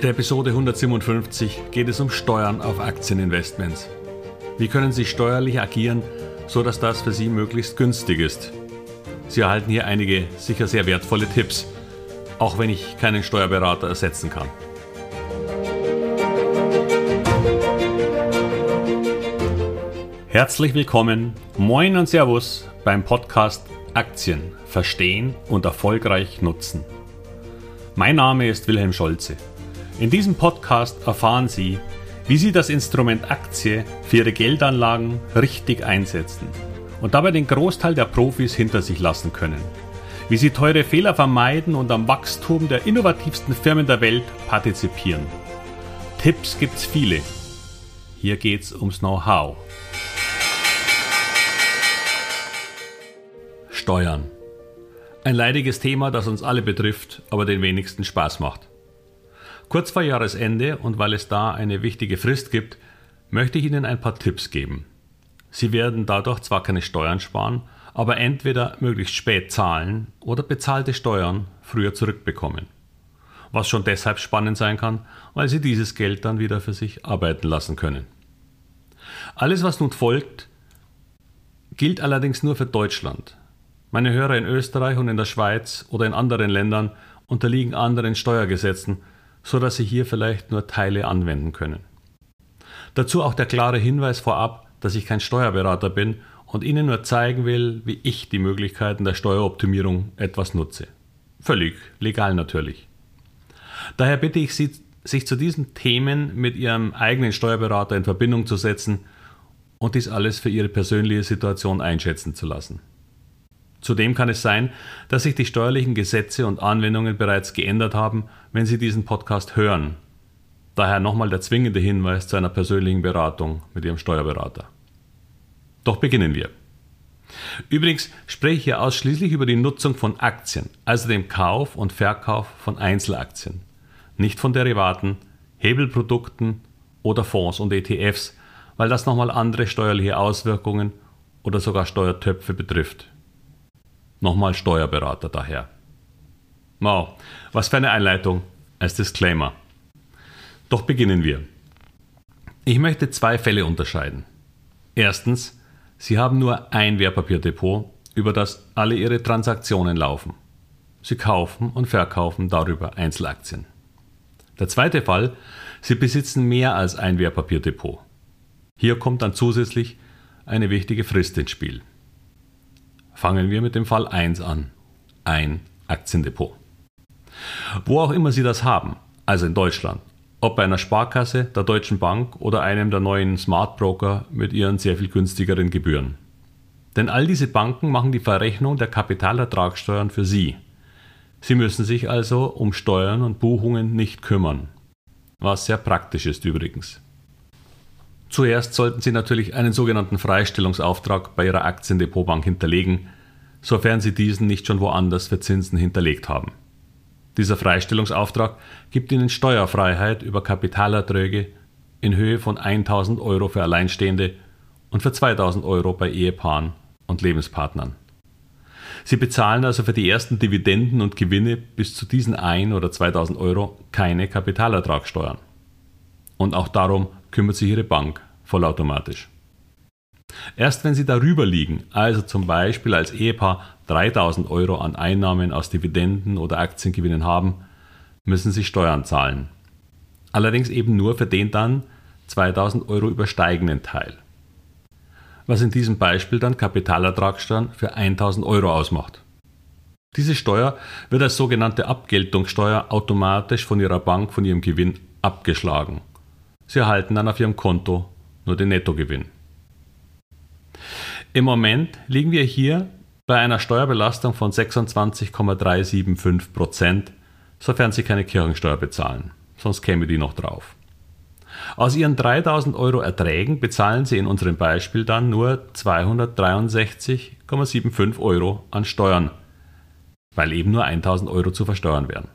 In der Episode 157 geht es um Steuern auf Aktieninvestments. Wie können Sie steuerlich agieren, so dass das für Sie möglichst günstig ist? Sie erhalten hier einige sicher sehr wertvolle Tipps, auch wenn ich keinen Steuerberater ersetzen kann. Herzlich willkommen, moin und Servus beim Podcast Aktien verstehen und erfolgreich nutzen. Mein Name ist Wilhelm Scholze. In diesem Podcast erfahren Sie, wie Sie das Instrument Aktie für Ihre Geldanlagen richtig einsetzen und dabei den Großteil der Profis hinter sich lassen können. Wie Sie teure Fehler vermeiden und am Wachstum der innovativsten Firmen der Welt partizipieren. Tipps gibt's viele. Hier geht's ums Know-how. Steuern. Ein leidiges Thema, das uns alle betrifft, aber den wenigsten Spaß macht. Kurz vor Jahresende und weil es da eine wichtige Frist gibt, möchte ich Ihnen ein paar Tipps geben. Sie werden dadurch zwar keine Steuern sparen, aber entweder möglichst spät zahlen oder bezahlte Steuern früher zurückbekommen. Was schon deshalb spannend sein kann, weil Sie dieses Geld dann wieder für sich arbeiten lassen können. Alles, was nun folgt, gilt allerdings nur für Deutschland. Meine Hörer in Österreich und in der Schweiz oder in anderen Ländern unterliegen anderen Steuergesetzen so dass Sie hier vielleicht nur Teile anwenden können. Dazu auch der klare Hinweis vorab, dass ich kein Steuerberater bin und Ihnen nur zeigen will, wie ich die Möglichkeiten der Steueroptimierung etwas nutze. Völlig legal natürlich. Daher bitte ich Sie, sich zu diesen Themen mit Ihrem eigenen Steuerberater in Verbindung zu setzen und dies alles für Ihre persönliche Situation einschätzen zu lassen. Zudem kann es sein, dass sich die steuerlichen Gesetze und Anwendungen bereits geändert haben, wenn Sie diesen Podcast hören. Daher nochmal der zwingende Hinweis zu einer persönlichen Beratung mit Ihrem Steuerberater. Doch beginnen wir. Übrigens spreche ich hier ausschließlich über die Nutzung von Aktien, also dem Kauf und Verkauf von Einzelaktien, nicht von Derivaten, Hebelprodukten oder Fonds und ETFs, weil das nochmal andere steuerliche Auswirkungen oder sogar Steuertöpfe betrifft. Nochmal Steuerberater daher. Wow, was für eine Einleitung als Disclaimer. Doch beginnen wir. Ich möchte zwei Fälle unterscheiden. Erstens, Sie haben nur ein Wertpapierdepot, über das alle Ihre Transaktionen laufen. Sie kaufen und verkaufen darüber Einzelaktien. Der zweite Fall, Sie besitzen mehr als ein Wertpapierdepot. Hier kommt dann zusätzlich eine wichtige Frist ins Spiel. Fangen wir mit dem Fall 1 an. Ein Aktiendepot. Wo auch immer Sie das haben, also in Deutschland, ob bei einer Sparkasse, der Deutschen Bank oder einem der neuen Smart Broker mit ihren sehr viel günstigeren Gebühren. Denn all diese Banken machen die Verrechnung der Kapitalertragssteuern für Sie. Sie müssen sich also um Steuern und Buchungen nicht kümmern. Was sehr praktisch ist übrigens. Zuerst sollten Sie natürlich einen sogenannten Freistellungsauftrag bei Ihrer Aktiendepotbank hinterlegen, sofern Sie diesen nicht schon woanders für Zinsen hinterlegt haben. Dieser Freistellungsauftrag gibt Ihnen Steuerfreiheit über Kapitalerträge in Höhe von 1000 Euro für Alleinstehende und für 2000 Euro bei Ehepaaren und Lebenspartnern. Sie bezahlen also für die ersten Dividenden und Gewinne bis zu diesen 1 oder 2000 Euro keine Kapitalertragssteuern. Und auch darum kümmert sich Ihre Bank vollautomatisch. Erst wenn Sie darüber liegen, also zum Beispiel als Ehepaar 3000 Euro an Einnahmen aus Dividenden oder Aktiengewinnen haben, müssen Sie Steuern zahlen. Allerdings eben nur für den dann 2000 Euro übersteigenden Teil. Was in diesem Beispiel dann Kapitalertragssteuern für 1000 Euro ausmacht. Diese Steuer wird als sogenannte Abgeltungssteuer automatisch von Ihrer Bank von Ihrem Gewinn abgeschlagen. Sie erhalten dann auf Ihrem Konto nur den Nettogewinn. Im Moment liegen wir hier bei einer Steuerbelastung von 26,375 Prozent, sofern Sie keine Kirchensteuer bezahlen. Sonst käme die noch drauf. Aus Ihren 3000 Euro Erträgen bezahlen Sie in unserem Beispiel dann nur 263,75 Euro an Steuern, weil eben nur 1000 Euro zu versteuern wären.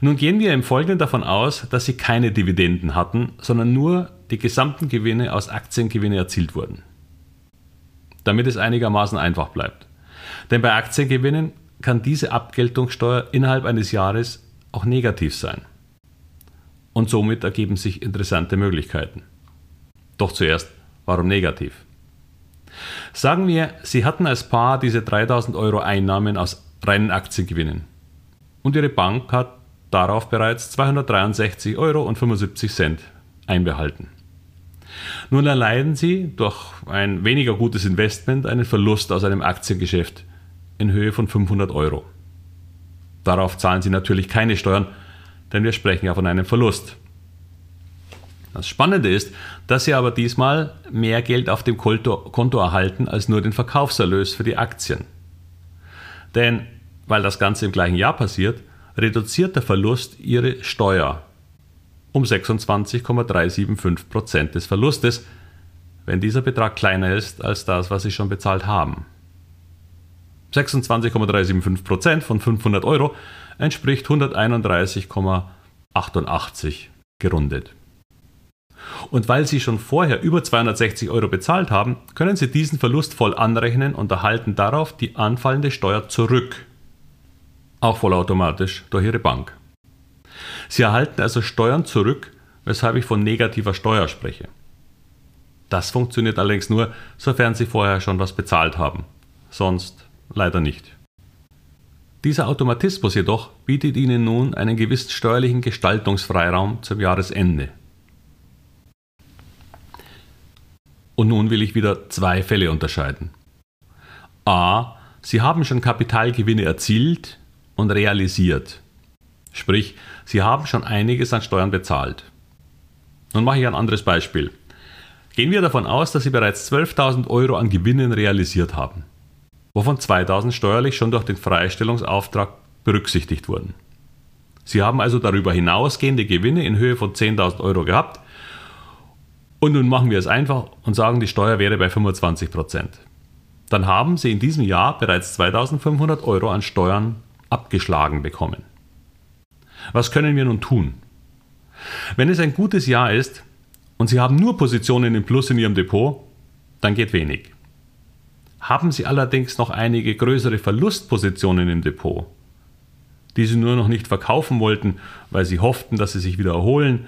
Nun gehen wir im Folgenden davon aus, dass sie keine Dividenden hatten, sondern nur die gesamten Gewinne aus Aktiengewinne erzielt wurden. Damit es einigermaßen einfach bleibt. Denn bei Aktiengewinnen kann diese Abgeltungssteuer innerhalb eines Jahres auch negativ sein. und somit ergeben sich interessante Möglichkeiten. Doch zuerst, warum negativ? Sagen wir, Sie hatten als Paar diese 3000 Euro Einnahmen aus reinen Aktiengewinnen und Ihre Bank hat darauf bereits 263,75 Euro einbehalten. Nun erleiden Sie durch ein weniger gutes Investment einen Verlust aus einem Aktiengeschäft in Höhe von 500 Euro. Darauf zahlen Sie natürlich keine Steuern, denn wir sprechen ja von einem Verlust. Das Spannende ist, dass Sie aber diesmal mehr Geld auf dem Konto erhalten als nur den Verkaufserlös für die Aktien. Denn weil das Ganze im gleichen Jahr passiert, reduziert der Verlust Ihre Steuer um 26,375 Prozent des Verlustes, wenn dieser Betrag kleiner ist als das, was Sie schon bezahlt haben. 26,375 Prozent von 500 Euro entspricht 131,88 gerundet. Und weil Sie schon vorher über 260 Euro bezahlt haben, können Sie diesen Verlust voll anrechnen und erhalten darauf die anfallende Steuer zurück. Auch vollautomatisch durch Ihre Bank. Sie erhalten also Steuern zurück, weshalb ich von negativer Steuer spreche. Das funktioniert allerdings nur, sofern Sie vorher schon was bezahlt haben. Sonst leider nicht. Dieser Automatismus jedoch bietet Ihnen nun einen gewissen steuerlichen Gestaltungsfreiraum zum Jahresende. Und nun will ich wieder zwei Fälle unterscheiden. A. Sie haben schon Kapitalgewinne erzielt und realisiert. Sprich, Sie haben schon einiges an Steuern bezahlt. Nun mache ich ein anderes Beispiel. Gehen wir davon aus, dass Sie bereits 12.000 Euro an Gewinnen realisiert haben, wovon 2.000 steuerlich schon durch den Freistellungsauftrag berücksichtigt wurden. Sie haben also darüber hinausgehende Gewinne in Höhe von 10.000 Euro gehabt und nun machen wir es einfach und sagen, die Steuer wäre bei 25 Prozent. Dann haben Sie in diesem Jahr bereits 2.500 Euro an Steuern abgeschlagen bekommen. Was können wir nun tun? Wenn es ein gutes Jahr ist und Sie haben nur Positionen im Plus in Ihrem Depot, dann geht wenig. Haben Sie allerdings noch einige größere Verlustpositionen im Depot, die Sie nur noch nicht verkaufen wollten, weil Sie hofften, dass sie sich wieder erholen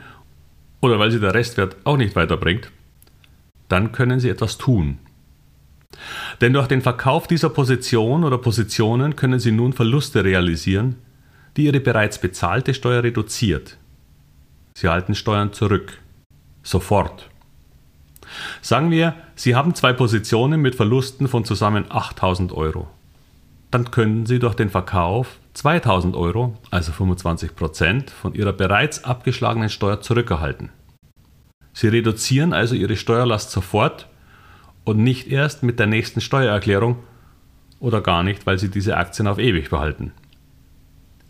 oder weil Sie der Restwert auch nicht weiterbringt, dann können Sie etwas tun. Denn durch den Verkauf dieser Position oder Positionen können Sie nun Verluste realisieren, die ihre bereits bezahlte Steuer reduziert. Sie halten Steuern zurück. Sofort. Sagen wir, Sie haben zwei Positionen mit Verlusten von zusammen 8000 Euro. Dann können Sie durch den Verkauf 2000 Euro, also 25 Prozent, von Ihrer bereits abgeschlagenen Steuer zurückerhalten. Sie reduzieren also Ihre Steuerlast sofort und nicht erst mit der nächsten Steuererklärung oder gar nicht, weil Sie diese Aktien auf ewig behalten.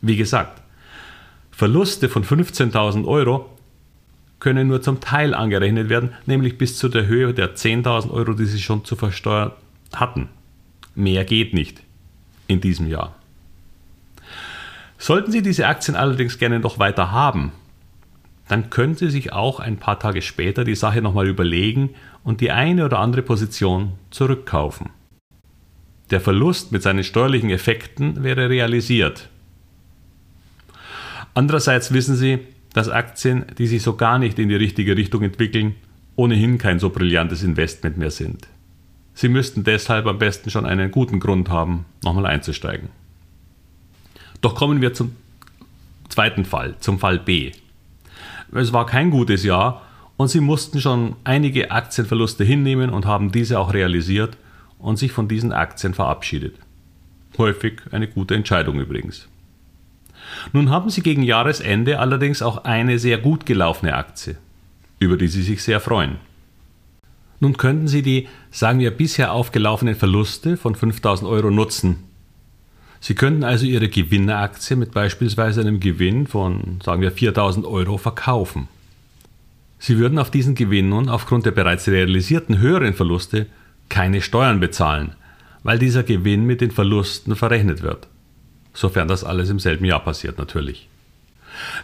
Wie gesagt, Verluste von 15.000 Euro können nur zum Teil angerechnet werden, nämlich bis zu der Höhe der 10.000 Euro, die Sie schon zu versteuern hatten. Mehr geht nicht in diesem Jahr. Sollten Sie diese Aktien allerdings gerne noch weiter haben, dann können Sie sich auch ein paar Tage später die Sache nochmal überlegen und die eine oder andere Position zurückkaufen. Der Verlust mit seinen steuerlichen Effekten wäre realisiert Andererseits wissen Sie, dass Aktien, die sich so gar nicht in die richtige Richtung entwickeln, ohnehin kein so brillantes Investment mehr sind. Sie müssten deshalb am besten schon einen guten Grund haben, nochmal einzusteigen. Doch kommen wir zum zweiten Fall, zum Fall B. Es war kein gutes Jahr und Sie mussten schon einige Aktienverluste hinnehmen und haben diese auch realisiert und sich von diesen Aktien verabschiedet. Häufig eine gute Entscheidung übrigens. Nun haben Sie gegen Jahresende allerdings auch eine sehr gut gelaufene Aktie, über die Sie sich sehr freuen. Nun könnten Sie die, sagen wir, bisher aufgelaufenen Verluste von 5000 Euro nutzen. Sie könnten also Ihre Gewinneraktie mit beispielsweise einem Gewinn von, sagen wir, 4000 Euro verkaufen. Sie würden auf diesen Gewinn nun aufgrund der bereits realisierten höheren Verluste keine Steuern bezahlen, weil dieser Gewinn mit den Verlusten verrechnet wird sofern das alles im selben Jahr passiert natürlich.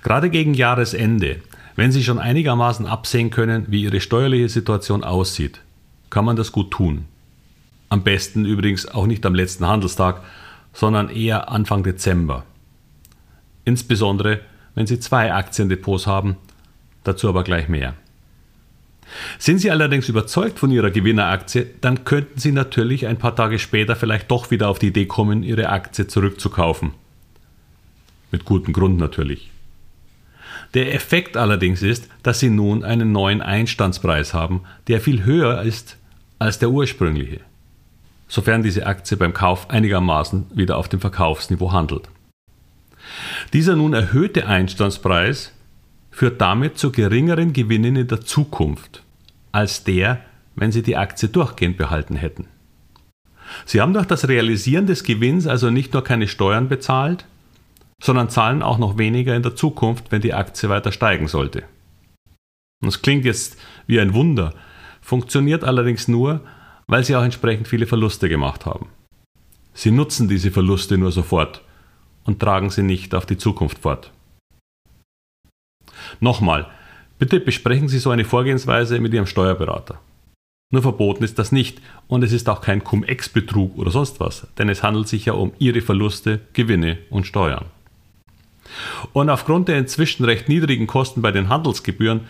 Gerade gegen Jahresende, wenn Sie schon einigermaßen absehen können, wie Ihre steuerliche Situation aussieht, kann man das gut tun. Am besten übrigens auch nicht am letzten Handelstag, sondern eher Anfang Dezember. Insbesondere, wenn Sie zwei Aktiendepots haben, Dazu aber gleich mehr. Sind Sie allerdings überzeugt von Ihrer Gewinneraktie, dann könnten Sie natürlich ein paar Tage später vielleicht doch wieder auf die Idee kommen, Ihre Aktie zurückzukaufen. Mit gutem Grund natürlich. Der Effekt allerdings ist, dass Sie nun einen neuen Einstandspreis haben, der viel höher ist als der ursprüngliche, sofern diese Aktie beim Kauf einigermaßen wieder auf dem Verkaufsniveau handelt. Dieser nun erhöhte Einstandspreis führt damit zu geringeren Gewinnen in der Zukunft als der, wenn Sie die Aktie durchgehend behalten hätten. Sie haben durch das Realisieren des Gewinns also nicht nur keine Steuern bezahlt, sondern zahlen auch noch weniger in der Zukunft, wenn die Aktie weiter steigen sollte. Das klingt jetzt wie ein Wunder, funktioniert allerdings nur, weil Sie auch entsprechend viele Verluste gemacht haben. Sie nutzen diese Verluste nur sofort und tragen sie nicht auf die Zukunft fort. Nochmal, bitte besprechen Sie so eine Vorgehensweise mit Ihrem Steuerberater. Nur verboten ist das nicht und es ist auch kein Cum-Ex-Betrug oder sonst was, denn es handelt sich ja um Ihre Verluste, Gewinne und Steuern. Und aufgrund der inzwischen recht niedrigen Kosten bei den Handelsgebühren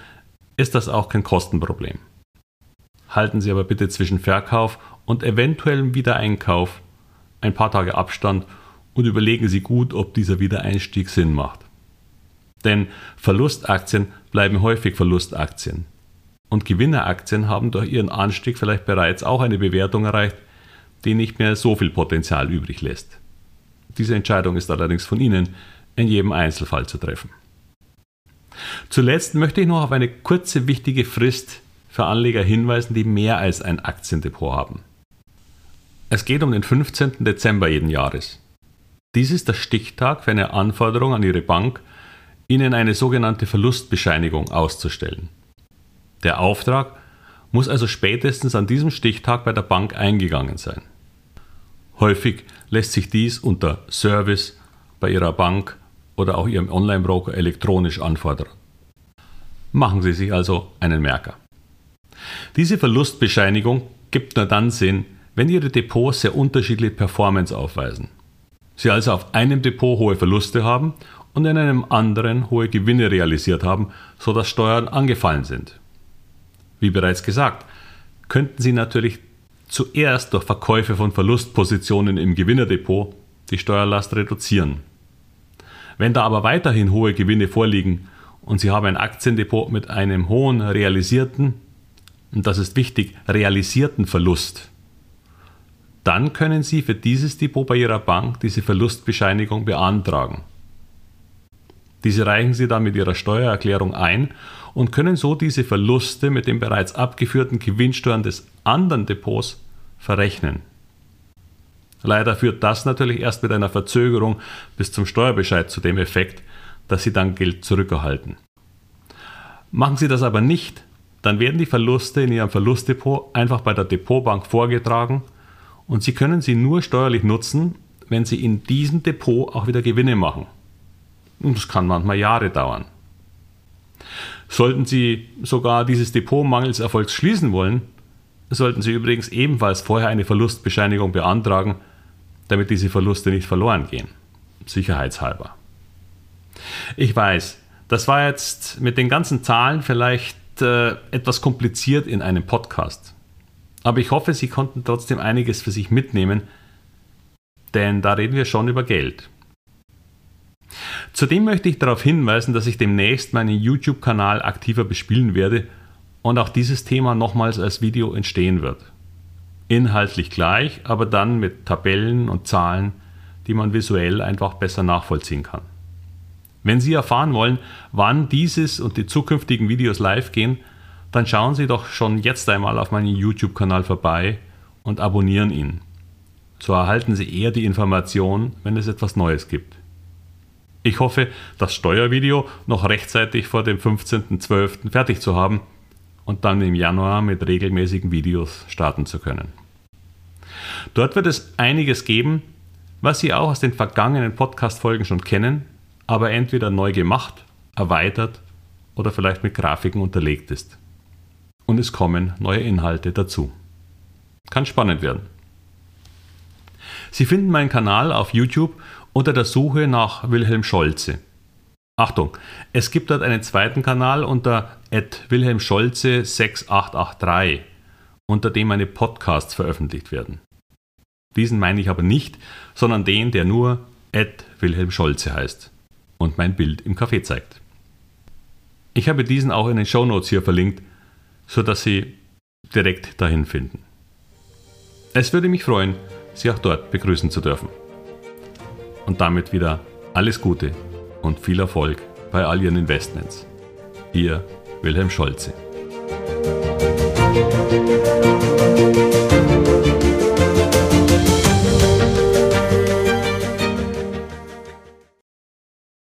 ist das auch kein Kostenproblem. Halten Sie aber bitte zwischen Verkauf und eventuellem Wiedereinkauf ein paar Tage Abstand und überlegen Sie gut, ob dieser Wiedereinstieg Sinn macht. Denn Verlustaktien bleiben häufig Verlustaktien. Und Gewinneraktien haben durch ihren Anstieg vielleicht bereits auch eine Bewertung erreicht, die nicht mehr so viel Potenzial übrig lässt. Diese Entscheidung ist allerdings von Ihnen in jedem Einzelfall zu treffen. Zuletzt möchte ich noch auf eine kurze wichtige Frist für Anleger hinweisen, die mehr als ein Aktiendepot haben. Es geht um den 15. Dezember jeden Jahres. Dies ist der Stichtag für eine Anforderung an Ihre Bank, Ihnen eine sogenannte Verlustbescheinigung auszustellen. Der Auftrag muss also spätestens an diesem Stichtag bei der Bank eingegangen sein. Häufig lässt sich dies unter Service bei Ihrer Bank oder auch Ihrem Online-Broker elektronisch anfordern. Machen Sie sich also einen Merker. Diese Verlustbescheinigung gibt nur dann Sinn, wenn Ihre Depots sehr unterschiedliche Performance aufweisen. Sie also auf einem Depot hohe Verluste haben und in einem anderen hohe Gewinne realisiert haben, sodass Steuern angefallen sind. Wie bereits gesagt, könnten Sie natürlich zuerst durch Verkäufe von Verlustpositionen im Gewinnerdepot die Steuerlast reduzieren. Wenn da aber weiterhin hohe Gewinne vorliegen und Sie haben ein Aktiendepot mit einem hohen realisierten, und das ist wichtig, realisierten Verlust, dann können Sie für dieses Depot bei Ihrer Bank diese Verlustbescheinigung beantragen. Diese reichen Sie dann mit Ihrer Steuererklärung ein und können so diese Verluste mit den bereits abgeführten Gewinnsteuern des anderen Depots verrechnen. Leider führt das natürlich erst mit einer Verzögerung bis zum Steuerbescheid zu dem Effekt, dass Sie dann Geld zurückerhalten. Machen Sie das aber nicht, dann werden die Verluste in Ihrem Verlustdepot einfach bei der Depotbank vorgetragen und Sie können sie nur steuerlich nutzen, wenn Sie in diesem Depot auch wieder Gewinne machen. Und das kann manchmal Jahre dauern. Sollten Sie sogar dieses Depot mangels Erfolgs schließen wollen, sollten Sie übrigens ebenfalls vorher eine Verlustbescheinigung beantragen, damit diese Verluste nicht verloren gehen. Sicherheitshalber. Ich weiß, das war jetzt mit den ganzen Zahlen vielleicht äh, etwas kompliziert in einem Podcast. Aber ich hoffe, Sie konnten trotzdem einiges für sich mitnehmen, denn da reden wir schon über Geld. Zudem möchte ich darauf hinweisen, dass ich demnächst meinen YouTube-Kanal aktiver bespielen werde und auch dieses Thema nochmals als Video entstehen wird. Inhaltlich gleich, aber dann mit Tabellen und Zahlen, die man visuell einfach besser nachvollziehen kann. Wenn Sie erfahren wollen, wann dieses und die zukünftigen Videos live gehen, dann schauen Sie doch schon jetzt einmal auf meinen YouTube-Kanal vorbei und abonnieren ihn. So erhalten Sie eher die Information, wenn es etwas Neues gibt. Ich hoffe, das Steuervideo noch rechtzeitig vor dem 15.12. fertig zu haben und dann im Januar mit regelmäßigen Videos starten zu können. Dort wird es einiges geben, was Sie auch aus den vergangenen Podcast-Folgen schon kennen, aber entweder neu gemacht, erweitert oder vielleicht mit Grafiken unterlegt ist und es kommen neue Inhalte dazu. Kann spannend werden. Sie finden meinen Kanal auf YouTube unter der Suche nach Wilhelm Scholze. Achtung, es gibt dort einen zweiten Kanal unter wilhelmscholze6883, unter dem meine Podcasts veröffentlicht werden. Diesen meine ich aber nicht, sondern den, der nur Wilhelm Scholze heißt und mein Bild im Café zeigt. Ich habe diesen auch in den Shownotes hier verlinkt, sodass Sie direkt dahin finden. Es würde mich freuen, Sie auch dort begrüßen zu dürfen. Und damit wieder alles Gute und viel Erfolg bei all Ihren Investments. Ihr Wilhelm Scholze.